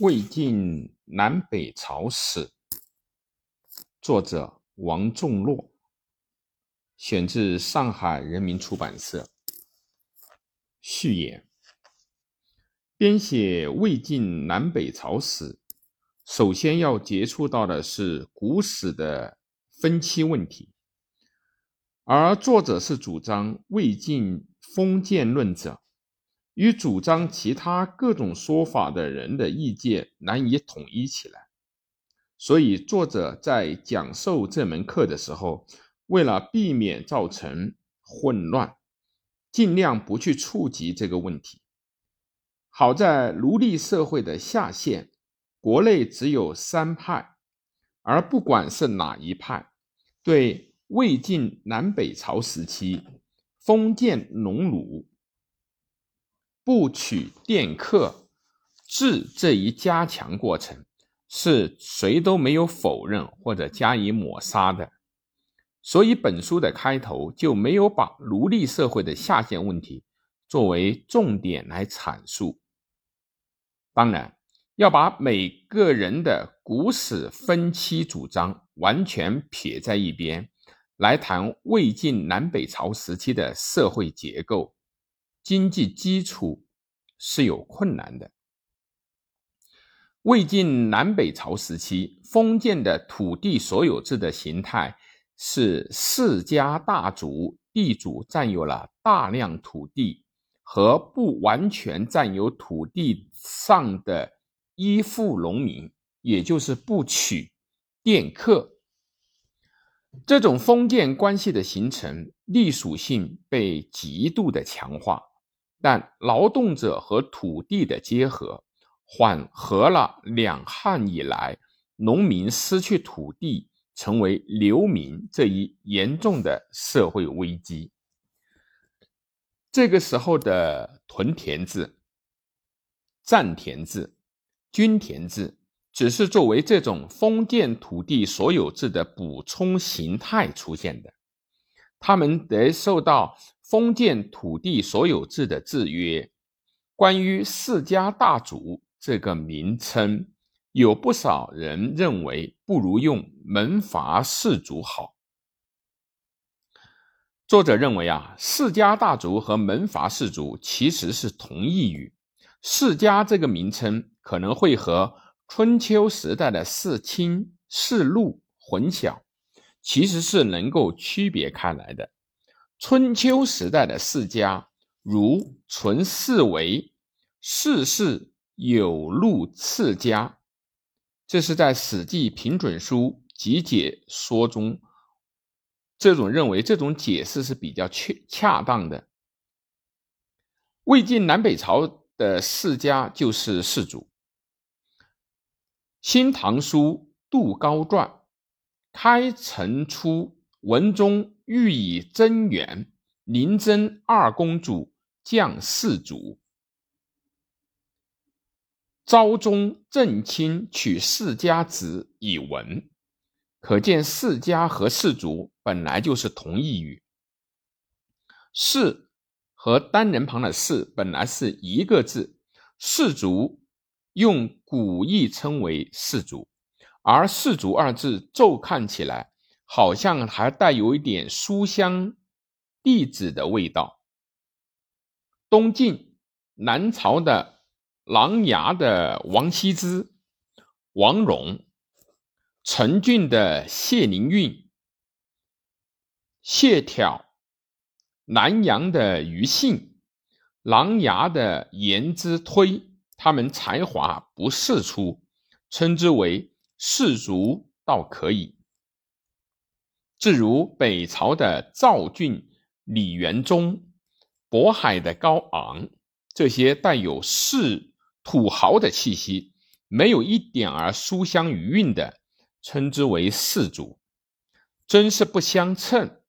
魏晋南北朝史，作者王仲洛，选自上海人民出版社。序言：编写魏晋南北朝史，首先要接触到的是古史的分期问题，而作者是主张魏晋封建论者。与主张其他各种说法的人的意见难以统一起来，所以作者在讲授这门课的时候，为了避免造成混乱，尽量不去触及这个问题。好在奴隶社会的下限，国内只有三派，而不管是哪一派，对魏晋南北朝时期封建农奴。不取佃客制这一加强过程，是谁都没有否认或者加以抹杀的。所以本书的开头就没有把奴隶社会的下限问题作为重点来阐述。当然，要把每个人的古史分期主张完全撇在一边，来谈魏晋南北朝时期的社会结构。经济基础是有困难的。魏晋南北朝时期，封建的土地所有制的形态是世家大族地主占有了大量土地，和不完全占有土地上的依附农民，也就是不取佃客。这种封建关系的形成，隶属性被极度的强化。但劳动者和土地的结合，缓和了两汉以来农民失去土地成为流民这一严重的社会危机。这个时候的屯田制、占田制、均田制，只是作为这种封建土地所有制的补充形态出现的，他们得受到。封建土地所有制的制约，关于世家大族这个名称，有不少人认为不如用门阀士族好。作者认为啊，世家大族和门阀士族其实是同义语，世家这个名称可能会和春秋时代的世卿、世禄混淆，其实是能够区别开来的。春秋时代的世家，如存世为世世有禄次家，这是在《史记平准书集解说》中，这种认为这种解释是比较确恰当的。魏晋南北朝的世家就是世族，《新唐书·杜高传》开成初文中。欲以增援，宁真二公主降世族。昭宗正亲娶世家子以文，可见世家和世族本来就是同义语。世和单人旁的世本来是一个字，世族用古义称为世族，而世族二字骤看起来。好像还带有一点书香弟子的味道。东晋、南朝的琅琊的王羲之、王戎，陈俊的谢灵运、谢眺，南阳的庾信、琅琊的颜之推，他们才华不世出，称之为士族，倒可以。至如北朝的赵俊、李元忠、渤海的高昂，这些带有士土豪的气息，没有一点儿书香余韵的，称之为士族，真是不相称。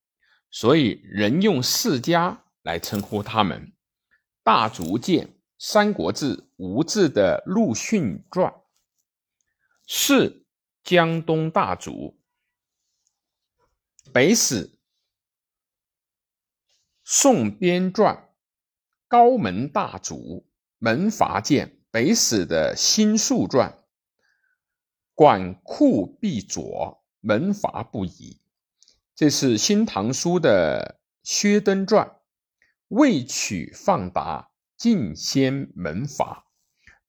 所以人用世家来称呼他们。大竹见《三国志·吴志的陆逊传》，是江东大族。北史宋编传，高门大族门阀见，北史的新述传，管库必左，门阀不已。这是新唐书的薛登传，未取放达，尽先门阀。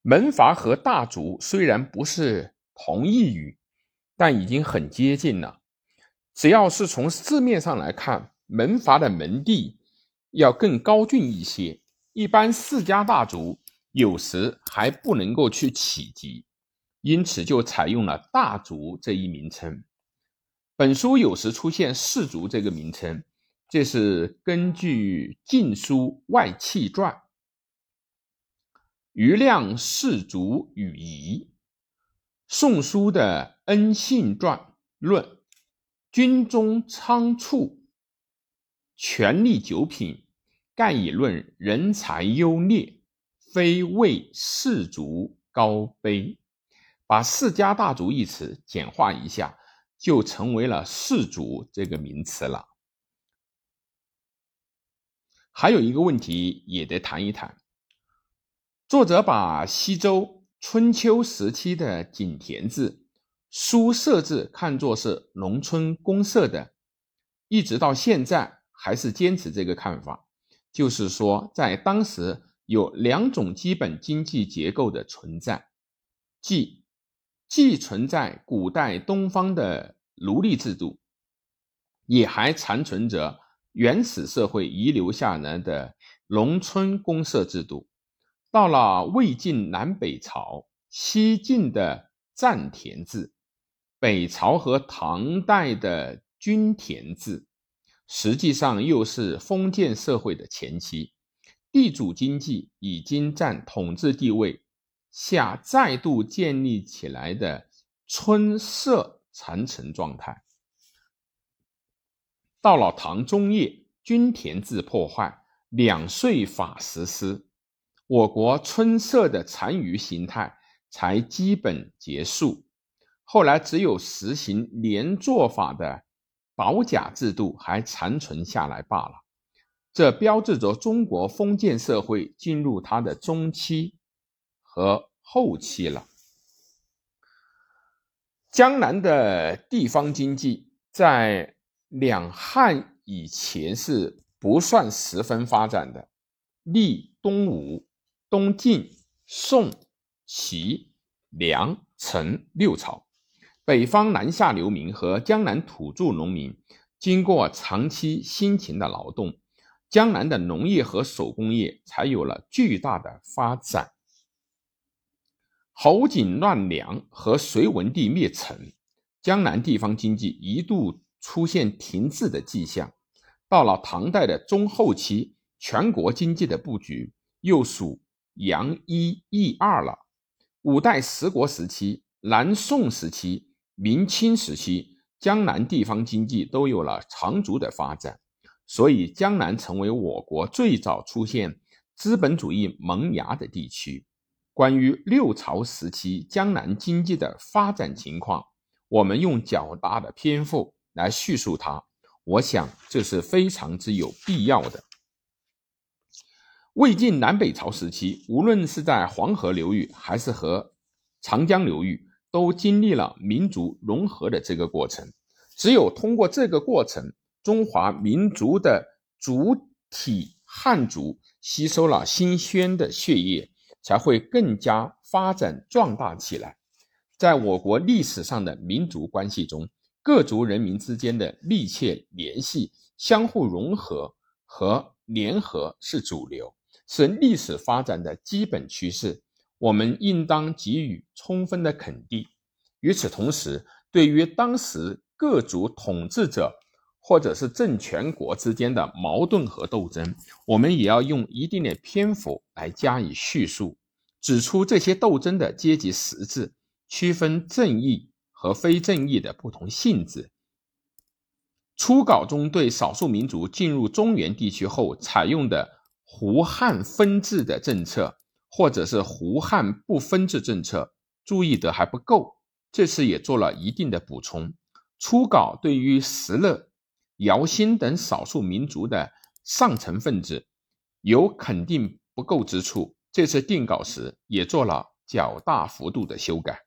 门阀和大族虽然不是同义语，但已经很接近了。只要是从字面上来看，门阀的门第要更高峻一些。一般世家大族有时还不能够去企及，因此就采用了大族这一名称。本书有时出现士族这个名称，这是根据《晋书外戚传》。余亮士族与夷，《宋书》的《恩信传论》，军中仓促，权力九品，盖以论人才优劣，非为士族高卑。把世家大族一词简化一下，就成为了士族这个名词了。还有一个问题也得谈一谈。作者把西周春秋时期的井田制、书社制看作是农村公社的，一直到现在还是坚持这个看法。就是说，在当时有两种基本经济结构的存在，即既存在古代东方的奴隶制度，也还残存着原始社会遗留下来的农村公社制度。到了魏晋南北朝，西晋的占田制，北朝和唐代的均田制，实际上又是封建社会的前期，地主经济已经占统治地位下再度建立起来的村社残存状态。到了唐中叶，均田制破坏，两税法实施。我国村社的残余形态才基本结束，后来只有实行连坐法的保甲制度还残存下来罢了。这标志着中国封建社会进入它的中期和后期了。江南的地方经济在两汉以前是不算十分发展的，历东吴。东晋、宋、齐、梁、陈六朝，北方南下流民和江南土著农民，经过长期辛勤的劳动，江南的农业和手工业才有了巨大的发展。侯景乱梁和隋文帝灭陈，江南地方经济一度出现停滞的迹象。到了唐代的中后期，全国经济的布局又属。杨一、易二了。五代十国时期、南宋时期、明清时期，江南地方经济都有了长足的发展，所以江南成为我国最早出现资本主义萌芽的地区。关于六朝时期江南经济的发展情况，我们用较大的篇幅来叙述它，我想这是非常之有必要的。魏晋南北朝时期，无论是在黄河流域还是和长江流域，都经历了民族融合的这个过程。只有通过这个过程，中华民族的主体汉族吸收了新鲜的血液，才会更加发展壮大起来。在我国历史上的民族关系中，各族人民之间的密切联系、相互融合和联合是主流。是历史发展的基本趋势，我们应当给予充分的肯定。与此同时，对于当时各族统治者或者是政权国之间的矛盾和斗争，我们也要用一定的篇幅来加以叙述，指出这些斗争的阶级实质，区分正义和非正义的不同性质。初稿中对少数民族进入中原地区后采用的。胡汉分治的政策，或者是胡汉不分治政策，注意得还不够。这次也做了一定的补充。初稿对于石勒、姚兴等少数民族的上层分子有肯定不够之处，这次定稿时也做了较大幅度的修改。